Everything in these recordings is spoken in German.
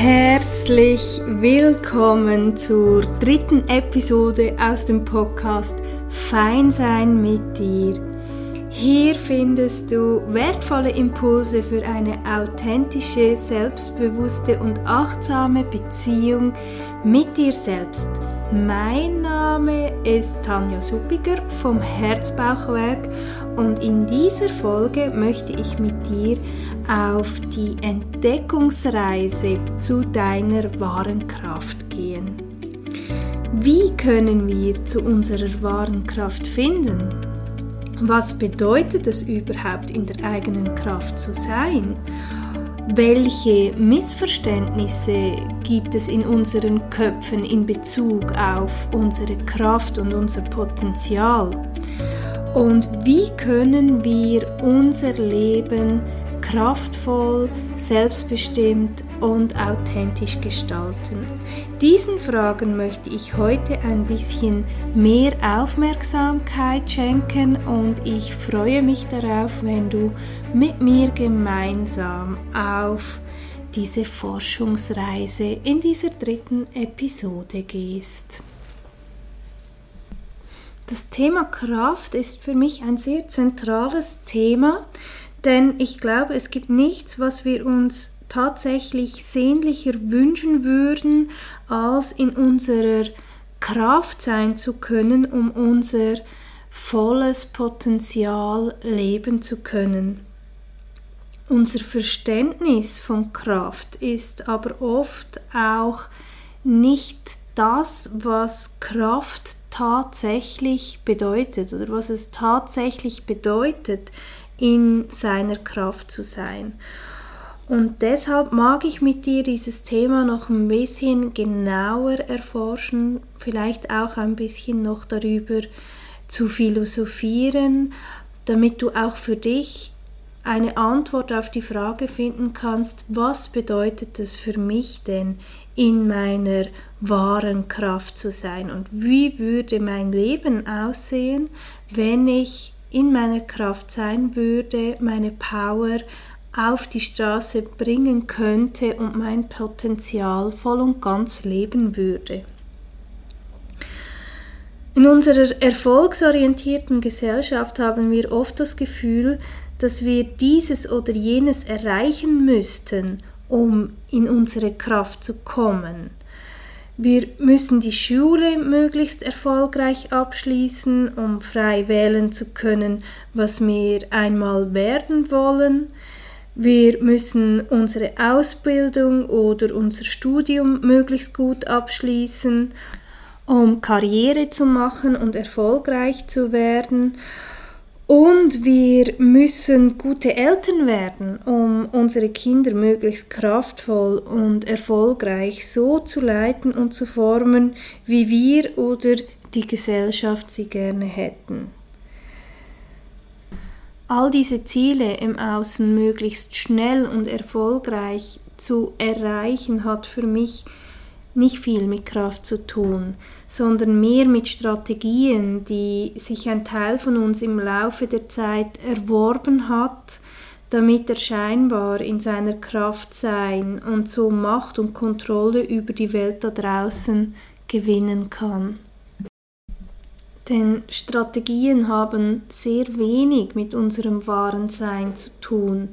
Herzlich willkommen zur dritten Episode aus dem Podcast Fein sein mit dir. Hier findest du wertvolle Impulse für eine authentische, selbstbewusste und achtsame Beziehung mit dir selbst. Mein Name ist Tanja Suppiger vom Herzbauchwerk und in dieser Folge möchte ich mit dir auf die Entdeckungsreise zu deiner wahren Kraft gehen. Wie können wir zu unserer wahren Kraft finden? Was bedeutet es überhaupt, in der eigenen Kraft zu sein? Welche Missverständnisse gibt es in unseren Köpfen in Bezug auf unsere Kraft und unser Potenzial? Und wie können wir unser Leben kraftvoll, selbstbestimmt und authentisch gestalten? Diesen Fragen möchte ich heute ein bisschen mehr Aufmerksamkeit schenken und ich freue mich darauf, wenn du mit mir gemeinsam auf diese Forschungsreise in dieser dritten Episode gehst. Das Thema Kraft ist für mich ein sehr zentrales Thema, denn ich glaube, es gibt nichts, was wir uns tatsächlich sehnlicher wünschen würden, als in unserer Kraft sein zu können, um unser volles Potenzial leben zu können. Unser Verständnis von Kraft ist aber oft auch nicht das, was Kraft tatsächlich bedeutet oder was es tatsächlich bedeutet, in seiner Kraft zu sein. Und deshalb mag ich mit dir dieses Thema noch ein bisschen genauer erforschen, vielleicht auch ein bisschen noch darüber zu philosophieren, damit du auch für dich eine Antwort auf die Frage finden kannst, was bedeutet es für mich denn, in meiner wahren Kraft zu sein und wie würde mein Leben aussehen, wenn ich in meiner Kraft sein würde, meine Power auf die Straße bringen könnte und mein Potenzial voll und ganz leben würde. In unserer erfolgsorientierten Gesellschaft haben wir oft das Gefühl, dass wir dieses oder jenes erreichen müssten, um in unsere Kraft zu kommen. Wir müssen die Schule möglichst erfolgreich abschließen, um frei wählen zu können, was wir einmal werden wollen. Wir müssen unsere Ausbildung oder unser Studium möglichst gut abschließen, um Karriere zu machen und erfolgreich zu werden. Und wir müssen gute Eltern werden, um unsere Kinder möglichst kraftvoll und erfolgreich so zu leiten und zu formen, wie wir oder die Gesellschaft sie gerne hätten. All diese Ziele im Außen möglichst schnell und erfolgreich zu erreichen, hat für mich nicht viel mit Kraft zu tun, sondern mehr mit Strategien, die sich ein Teil von uns im Laufe der Zeit erworben hat, damit er scheinbar in seiner Kraft sein und so Macht und Kontrolle über die Welt da draußen gewinnen kann. Denn Strategien haben sehr wenig mit unserem wahren Sein zu tun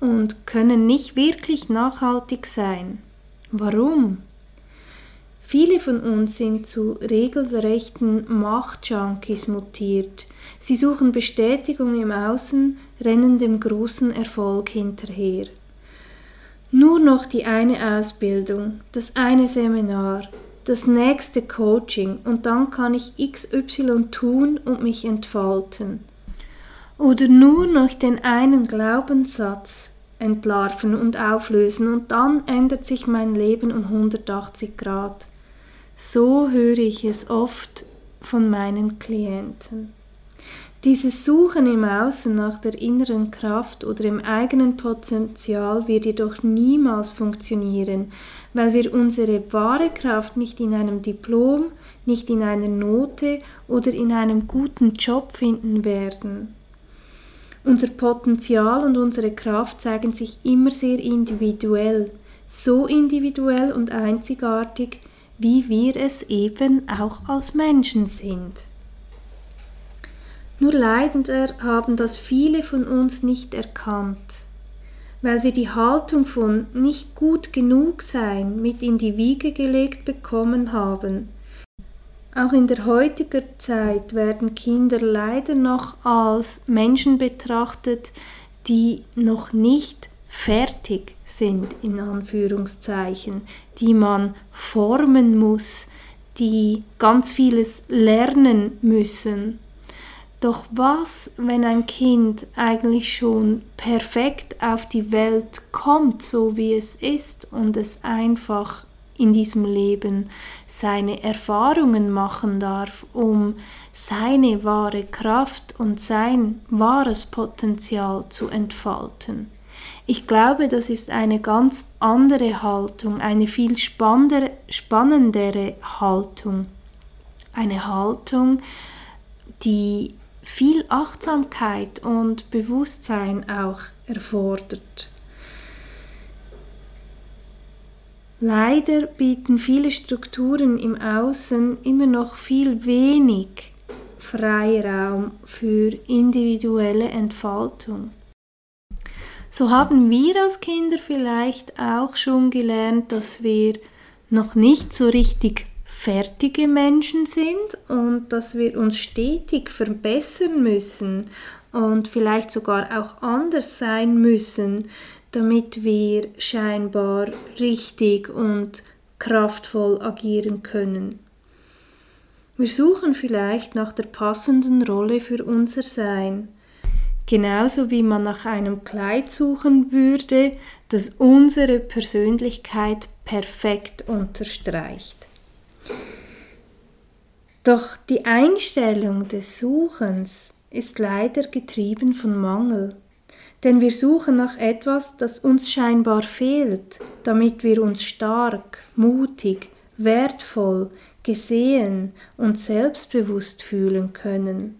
und können nicht wirklich nachhaltig sein. Warum? Viele von uns sind zu regelrechten Machtjunkies mutiert. Sie suchen Bestätigung im Außen, rennen dem großen Erfolg hinterher. Nur noch die eine Ausbildung, das eine Seminar, das nächste Coaching und dann kann ich XY tun und mich entfalten. Oder nur noch den einen Glaubenssatz entlarven und auflösen und dann ändert sich mein Leben um 180 Grad. So höre ich es oft von meinen Klienten. Dieses Suchen im Außen nach der inneren Kraft oder im eigenen Potenzial wird jedoch niemals funktionieren, weil wir unsere wahre Kraft nicht in einem Diplom, nicht in einer Note oder in einem guten Job finden werden. Unser Potenzial und unsere Kraft zeigen sich immer sehr individuell. so individuell und einzigartig, wie wir es eben auch als Menschen sind. Nur leider haben das viele von uns nicht erkannt, weil wir die Haltung von nicht gut genug sein mit in die Wiege gelegt bekommen haben. Auch in der heutigen Zeit werden Kinder leider noch als Menschen betrachtet, die noch nicht fertig sind, in Anführungszeichen, die man formen muss, die ganz vieles lernen müssen. Doch was, wenn ein Kind eigentlich schon perfekt auf die Welt kommt, so wie es ist, und es einfach in diesem Leben seine Erfahrungen machen darf, um seine wahre Kraft und sein wahres Potenzial zu entfalten? Ich glaube, das ist eine ganz andere Haltung, eine viel spannendere, spannendere Haltung. Eine Haltung, die viel Achtsamkeit und Bewusstsein auch erfordert. Leider bieten viele Strukturen im Außen immer noch viel wenig Freiraum für individuelle Entfaltung. So haben wir als Kinder vielleicht auch schon gelernt, dass wir noch nicht so richtig fertige Menschen sind und dass wir uns stetig verbessern müssen und vielleicht sogar auch anders sein müssen, damit wir scheinbar richtig und kraftvoll agieren können. Wir suchen vielleicht nach der passenden Rolle für unser Sein, genauso wie man nach einem Kleid suchen würde, das unsere Persönlichkeit perfekt unterstreicht. Doch die Einstellung des Suchens ist leider getrieben von Mangel, denn wir suchen nach etwas, das uns scheinbar fehlt, damit wir uns stark, mutig, wertvoll, gesehen und selbstbewusst fühlen können.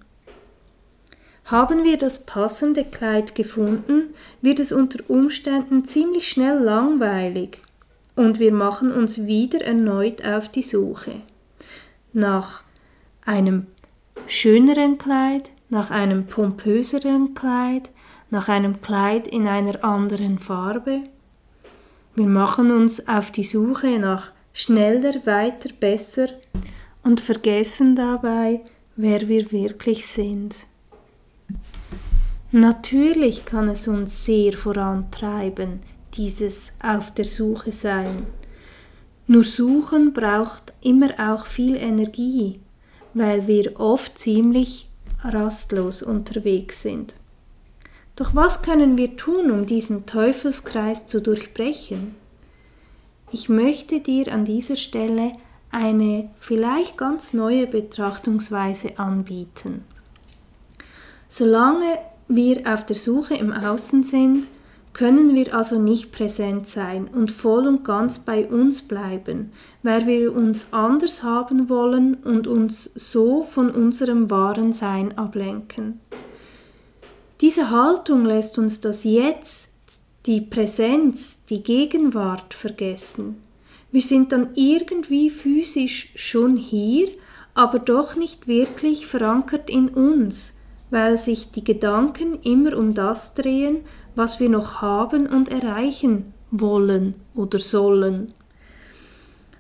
Haben wir das passende Kleid gefunden, wird es unter Umständen ziemlich schnell langweilig und wir machen uns wieder erneut auf die Suche nach einem schöneren Kleid, nach einem pompöseren Kleid, nach einem Kleid in einer anderen Farbe. Wir machen uns auf die Suche nach schneller, weiter, besser und vergessen dabei, wer wir wirklich sind. Natürlich kann es uns sehr vorantreiben, dieses Auf der Suche sein. Nur Suchen braucht immer auch viel Energie, weil wir oft ziemlich rastlos unterwegs sind. Doch was können wir tun, um diesen Teufelskreis zu durchbrechen? Ich möchte dir an dieser Stelle eine vielleicht ganz neue Betrachtungsweise anbieten. Solange wir auf der Suche im Außen sind, können wir also nicht präsent sein und voll und ganz bei uns bleiben, weil wir uns anders haben wollen und uns so von unserem wahren Sein ablenken. Diese Haltung lässt uns das Jetzt, die Präsenz, die Gegenwart vergessen. Wir sind dann irgendwie physisch schon hier, aber doch nicht wirklich verankert in uns, weil sich die Gedanken immer um das drehen, was wir noch haben und erreichen wollen oder sollen.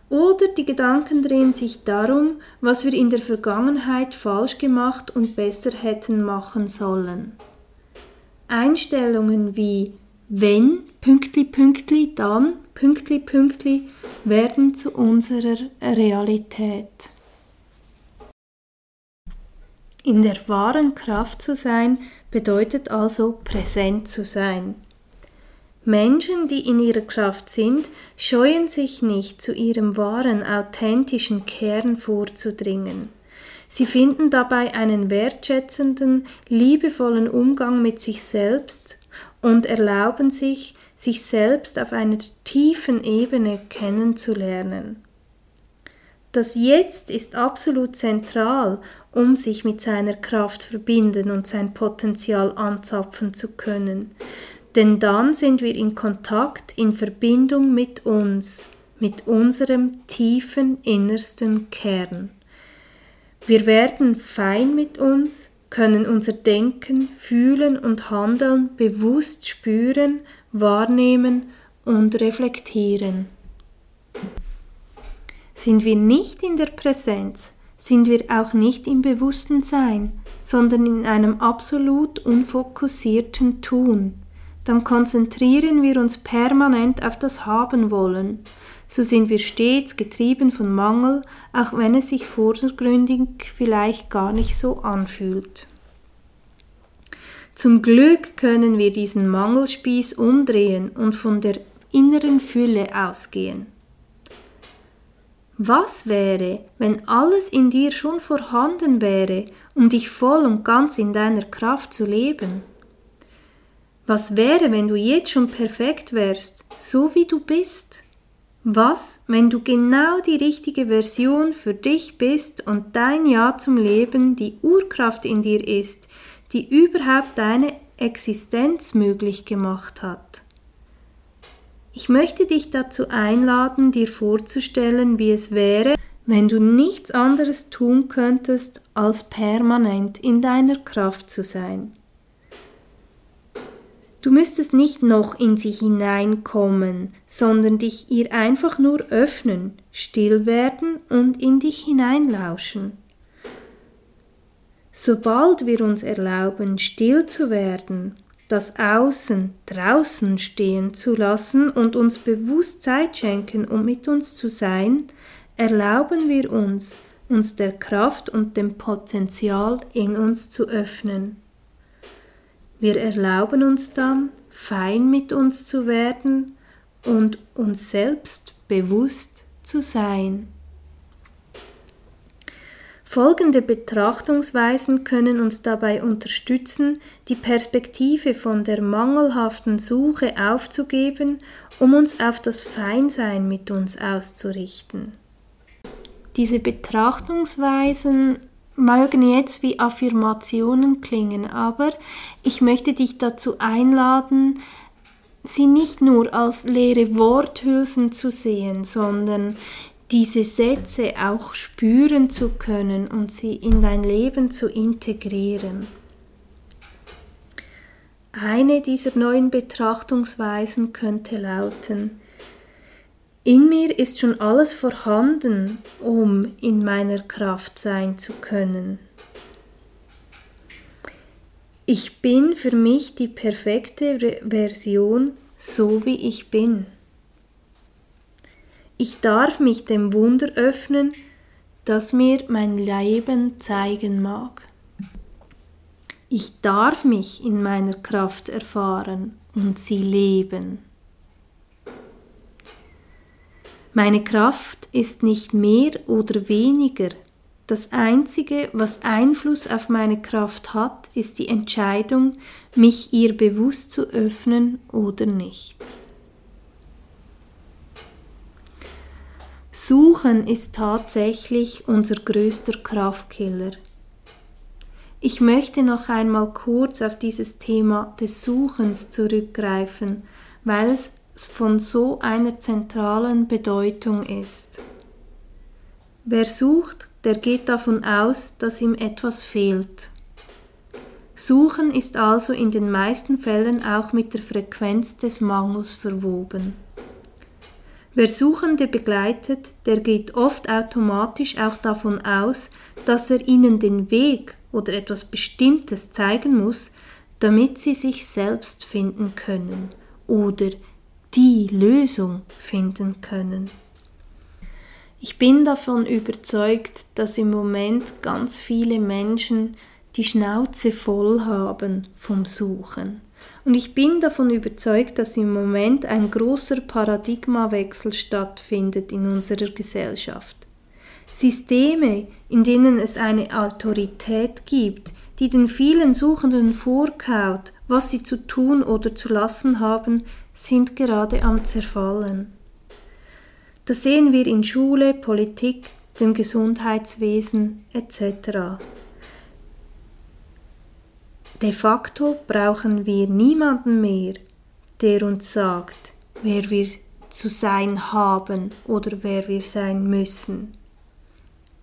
Oder die Gedanken drehen sich darum, was wir in der Vergangenheit falsch gemacht und besser hätten machen sollen. Einstellungen wie wenn, pünktli, pünktli, dann, pünktli, pünktli, werden zu unserer Realität. In der wahren Kraft zu sein, bedeutet also präsent zu sein. Menschen, die in ihrer Kraft sind, scheuen sich nicht, zu ihrem wahren, authentischen Kern vorzudringen. Sie finden dabei einen wertschätzenden, liebevollen Umgang mit sich selbst und erlauben sich, sich selbst auf einer tiefen Ebene kennenzulernen. Das Jetzt ist absolut zentral um sich mit seiner Kraft verbinden und sein Potenzial anzapfen zu können. Denn dann sind wir in Kontakt, in Verbindung mit uns, mit unserem tiefen innersten Kern. Wir werden fein mit uns, können unser Denken, Fühlen und Handeln bewusst spüren, wahrnehmen und reflektieren. Sind wir nicht in der Präsenz, sind wir auch nicht im bewussten Sein, sondern in einem absolut unfokussierten Tun. Dann konzentrieren wir uns permanent auf das Haben wollen. So sind wir stets getrieben von Mangel, auch wenn es sich vordergründig vielleicht gar nicht so anfühlt. Zum Glück können wir diesen Mangelspieß umdrehen und von der inneren Fülle ausgehen. Was wäre, wenn alles in dir schon vorhanden wäre, um dich voll und ganz in deiner Kraft zu leben? Was wäre, wenn du jetzt schon perfekt wärst, so wie du bist? Was, wenn du genau die richtige Version für dich bist und dein Ja zum Leben die Urkraft in dir ist, die überhaupt deine Existenz möglich gemacht hat? Ich möchte dich dazu einladen, dir vorzustellen, wie es wäre, wenn du nichts anderes tun könntest, als permanent in deiner Kraft zu sein. Du müsstest nicht noch in sie hineinkommen, sondern dich ihr einfach nur öffnen, still werden und in dich hineinlauschen. Sobald wir uns erlauben, still zu werden, das Außen draußen stehen zu lassen und uns bewusst Zeit schenken, um mit uns zu sein, erlauben wir uns, uns der Kraft und dem Potenzial in uns zu öffnen. Wir erlauben uns dann, fein mit uns zu werden und uns selbst bewusst zu sein. Folgende Betrachtungsweisen können uns dabei unterstützen, die Perspektive von der mangelhaften Suche aufzugeben, um uns auf das Feinsein mit uns auszurichten. Diese Betrachtungsweisen mögen jetzt wie Affirmationen klingen, aber ich möchte dich dazu einladen, sie nicht nur als leere Worthülsen zu sehen, sondern diese Sätze auch spüren zu können und sie in dein Leben zu integrieren. Eine dieser neuen Betrachtungsweisen könnte lauten, in mir ist schon alles vorhanden, um in meiner Kraft sein zu können. Ich bin für mich die perfekte Version, so wie ich bin. Ich darf mich dem Wunder öffnen, das mir mein Leben zeigen mag. Ich darf mich in meiner Kraft erfahren und sie leben. Meine Kraft ist nicht mehr oder weniger. Das Einzige, was Einfluss auf meine Kraft hat, ist die Entscheidung, mich ihr bewusst zu öffnen oder nicht. Suchen ist tatsächlich unser größter Kraftkiller. Ich möchte noch einmal kurz auf dieses Thema des Suchens zurückgreifen, weil es von so einer zentralen Bedeutung ist. Wer sucht, der geht davon aus, dass ihm etwas fehlt. Suchen ist also in den meisten Fällen auch mit der Frequenz des Mangels verwoben. Wer Suchende begleitet, der geht oft automatisch auch davon aus, dass er ihnen den Weg oder etwas Bestimmtes zeigen muss, damit sie sich selbst finden können oder die Lösung finden können. Ich bin davon überzeugt, dass im Moment ganz viele Menschen die Schnauze voll haben vom Suchen. Und ich bin davon überzeugt, dass im Moment ein großer Paradigmawechsel stattfindet in unserer Gesellschaft. Systeme, in denen es eine Autorität gibt, die den vielen Suchenden vorkaut, was sie zu tun oder zu lassen haben, sind gerade am Zerfallen. Das sehen wir in Schule, Politik, dem Gesundheitswesen etc. De facto brauchen wir niemanden mehr, der uns sagt, wer wir zu sein haben oder wer wir sein müssen.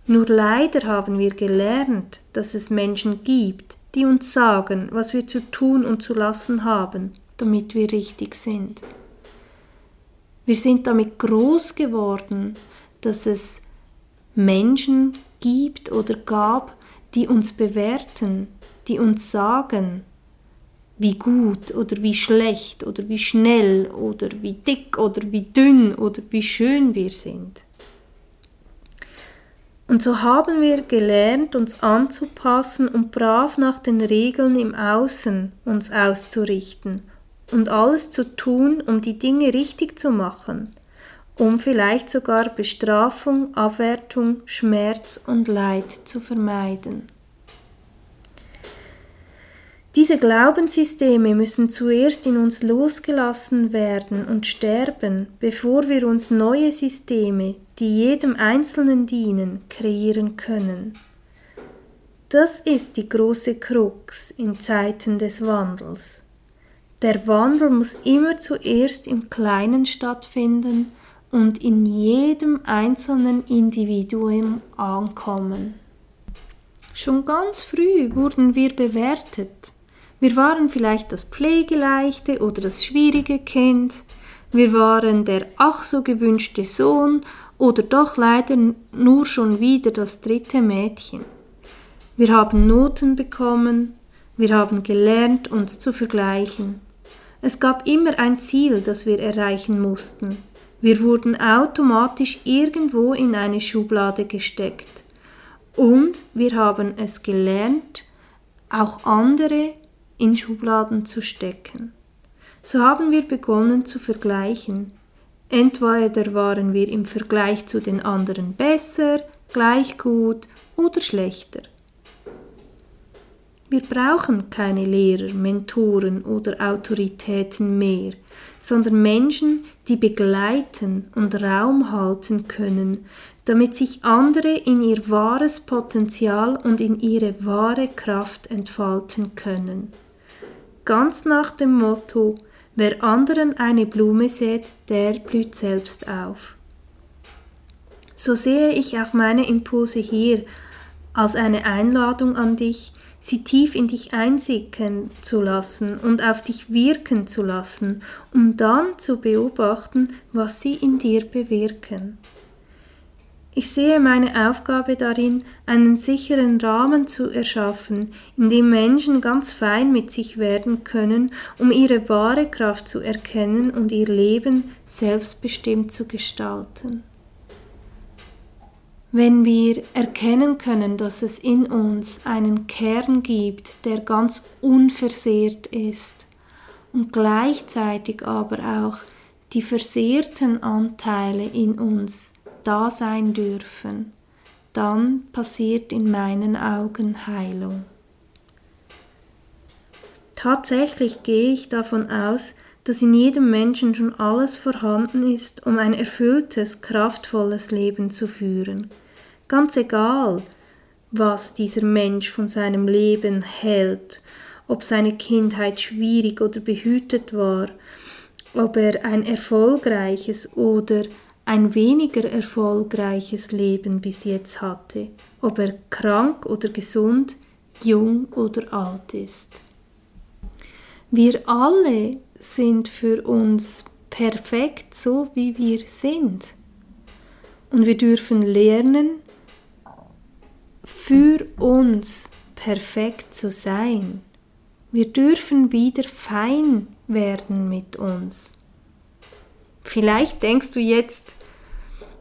Nur leider haben wir gelernt, dass es Menschen gibt, die uns sagen, was wir zu tun und zu lassen haben, damit wir richtig sind. Wir sind damit groß geworden, dass es Menschen gibt oder gab, die uns bewerten, die uns sagen, wie gut oder wie schlecht oder wie schnell oder wie dick oder wie dünn oder wie schön wir sind. Und so haben wir gelernt, uns anzupassen und brav nach den Regeln im Außen uns auszurichten und alles zu tun, um die Dinge richtig zu machen, um vielleicht sogar Bestrafung, Abwertung, Schmerz und Leid zu vermeiden. Diese Glaubenssysteme müssen zuerst in uns losgelassen werden und sterben, bevor wir uns neue Systeme, die jedem Einzelnen dienen, kreieren können. Das ist die große Krux in Zeiten des Wandels. Der Wandel muss immer zuerst im Kleinen stattfinden und in jedem einzelnen Individuum ankommen. Schon ganz früh wurden wir bewertet, wir waren vielleicht das pflegeleichte oder das schwierige Kind. Wir waren der ach so gewünschte Sohn oder doch leider nur schon wieder das dritte Mädchen. Wir haben Noten bekommen, wir haben gelernt, uns zu vergleichen. Es gab immer ein Ziel, das wir erreichen mussten. Wir wurden automatisch irgendwo in eine Schublade gesteckt. Und wir haben es gelernt, auch andere in Schubladen zu stecken. So haben wir begonnen zu vergleichen. Entweder waren wir im Vergleich zu den anderen besser, gleich gut oder schlechter. Wir brauchen keine Lehrer, Mentoren oder Autoritäten mehr, sondern Menschen, die begleiten und Raum halten können, damit sich andere in ihr wahres Potenzial und in ihre wahre Kraft entfalten können ganz nach dem Motto, wer anderen eine Blume sät, der blüht selbst auf. So sehe ich auch meine Impulse hier als eine Einladung an dich, sie tief in dich einsickern zu lassen und auf dich wirken zu lassen, um dann zu beobachten, was sie in dir bewirken. Ich sehe meine Aufgabe darin, einen sicheren Rahmen zu erschaffen, in dem Menschen ganz fein mit sich werden können, um ihre wahre Kraft zu erkennen und ihr Leben selbstbestimmt zu gestalten. Wenn wir erkennen können, dass es in uns einen Kern gibt, der ganz unversehrt ist und gleichzeitig aber auch die versehrten Anteile in uns da sein dürfen, dann passiert in meinen Augen Heilung. Tatsächlich gehe ich davon aus, dass in jedem Menschen schon alles vorhanden ist, um ein erfülltes, kraftvolles Leben zu führen. Ganz egal, was dieser Mensch von seinem Leben hält, ob seine Kindheit schwierig oder behütet war, ob er ein erfolgreiches oder ein weniger erfolgreiches Leben bis jetzt hatte, ob er krank oder gesund, jung oder alt ist. Wir alle sind für uns perfekt so, wie wir sind. Und wir dürfen lernen, für uns perfekt zu sein. Wir dürfen wieder fein werden mit uns. Vielleicht denkst du jetzt,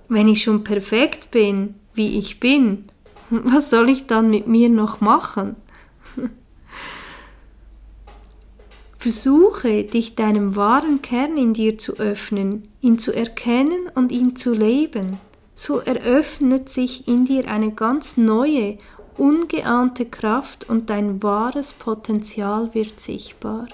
wenn ich schon perfekt bin, wie ich bin, was soll ich dann mit mir noch machen? Versuche, dich deinem wahren Kern in dir zu öffnen, ihn zu erkennen und ihn zu leben. So eröffnet sich in dir eine ganz neue, ungeahnte Kraft und dein wahres Potenzial wird sichtbar.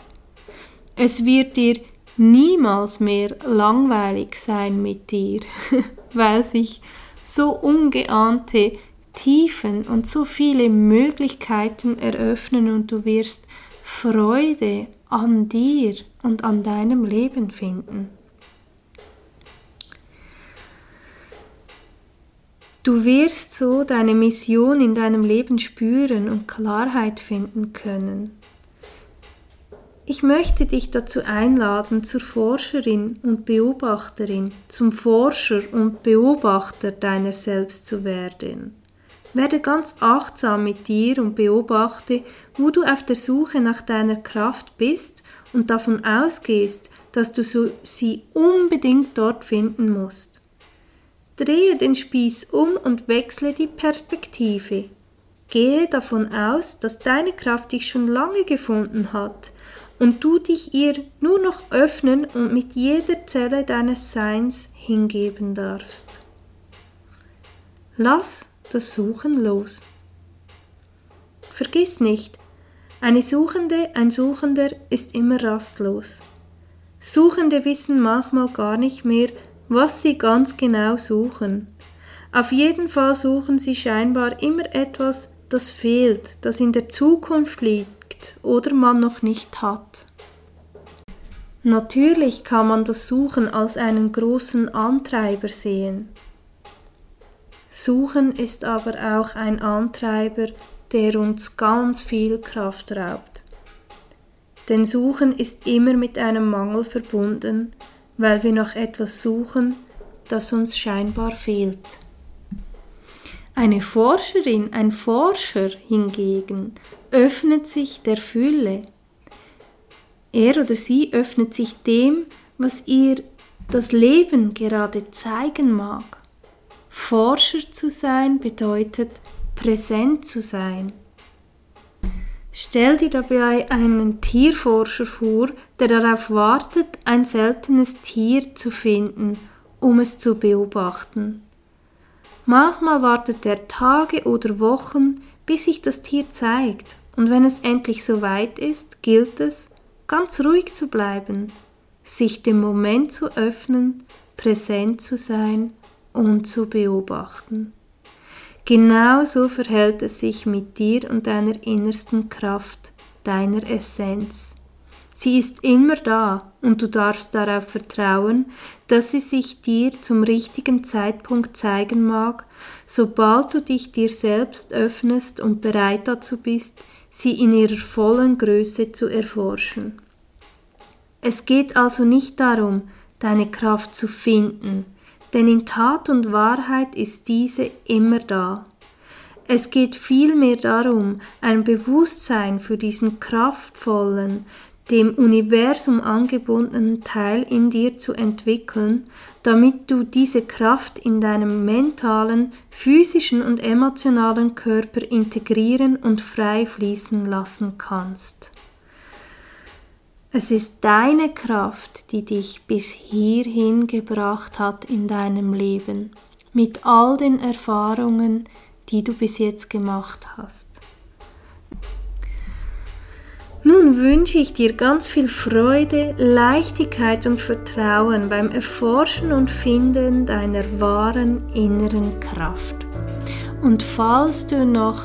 Es wird dir niemals mehr langweilig sein mit dir. weil sich so ungeahnte Tiefen und so viele Möglichkeiten eröffnen und du wirst Freude an dir und an deinem Leben finden. Du wirst so deine Mission in deinem Leben spüren und Klarheit finden können. Ich möchte dich dazu einladen, zur Forscherin und Beobachterin, zum Forscher und Beobachter deiner selbst zu werden. Werde ganz achtsam mit dir und beobachte, wo du auf der Suche nach deiner Kraft bist und davon ausgehst, dass du sie unbedingt dort finden musst. Drehe den Spieß um und wechsle die Perspektive. Gehe davon aus, dass deine Kraft dich schon lange gefunden hat und du dich ihr nur noch öffnen und mit jeder Zelle deines Seins hingeben darfst. Lass das Suchen los. Vergiss nicht, eine Suchende, ein Suchender ist immer rastlos. Suchende wissen manchmal gar nicht mehr, was sie ganz genau suchen. Auf jeden Fall suchen sie scheinbar immer etwas, das fehlt, das in der Zukunft liegt oder man noch nicht hat. Natürlich kann man das Suchen als einen großen Antreiber sehen. Suchen ist aber auch ein Antreiber, der uns ganz viel Kraft raubt. Denn Suchen ist immer mit einem Mangel verbunden, weil wir nach etwas suchen, das uns scheinbar fehlt. Eine Forscherin, ein Forscher hingegen öffnet sich der Fülle. Er oder sie öffnet sich dem, was ihr das Leben gerade zeigen mag. Forscher zu sein bedeutet präsent zu sein. Stell dir dabei einen Tierforscher vor, der darauf wartet, ein seltenes Tier zu finden, um es zu beobachten. Manchmal wartet er Tage oder Wochen, bis sich das Tier zeigt, und wenn es endlich soweit ist, gilt es, ganz ruhig zu bleiben, sich dem Moment zu öffnen, präsent zu sein und zu beobachten. Genauso verhält es sich mit dir und deiner innersten Kraft, deiner Essenz. Sie ist immer da und du darfst darauf vertrauen, dass sie sich dir zum richtigen Zeitpunkt zeigen mag, sobald du dich dir selbst öffnest und bereit dazu bist, sie in ihrer vollen Größe zu erforschen. Es geht also nicht darum, deine Kraft zu finden, denn in Tat und Wahrheit ist diese immer da. Es geht vielmehr darum, ein Bewusstsein für diesen kraftvollen, dem Universum angebundenen Teil in dir zu entwickeln, damit du diese Kraft in deinem mentalen, physischen und emotionalen Körper integrieren und frei fließen lassen kannst. Es ist deine Kraft, die dich bis hierhin gebracht hat in deinem Leben, mit all den Erfahrungen, die du bis jetzt gemacht hast. Nun wünsche ich dir ganz viel Freude, Leichtigkeit und Vertrauen beim Erforschen und Finden deiner wahren inneren Kraft. Und falls du noch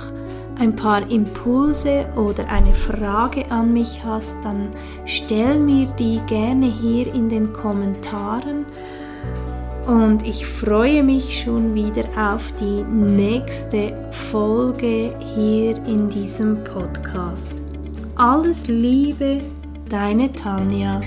ein paar Impulse oder eine Frage an mich hast, dann stell mir die gerne hier in den Kommentaren. Und ich freue mich schon wieder auf die nächste Folge hier in diesem Podcast. Alles Liebe, deine Tanja.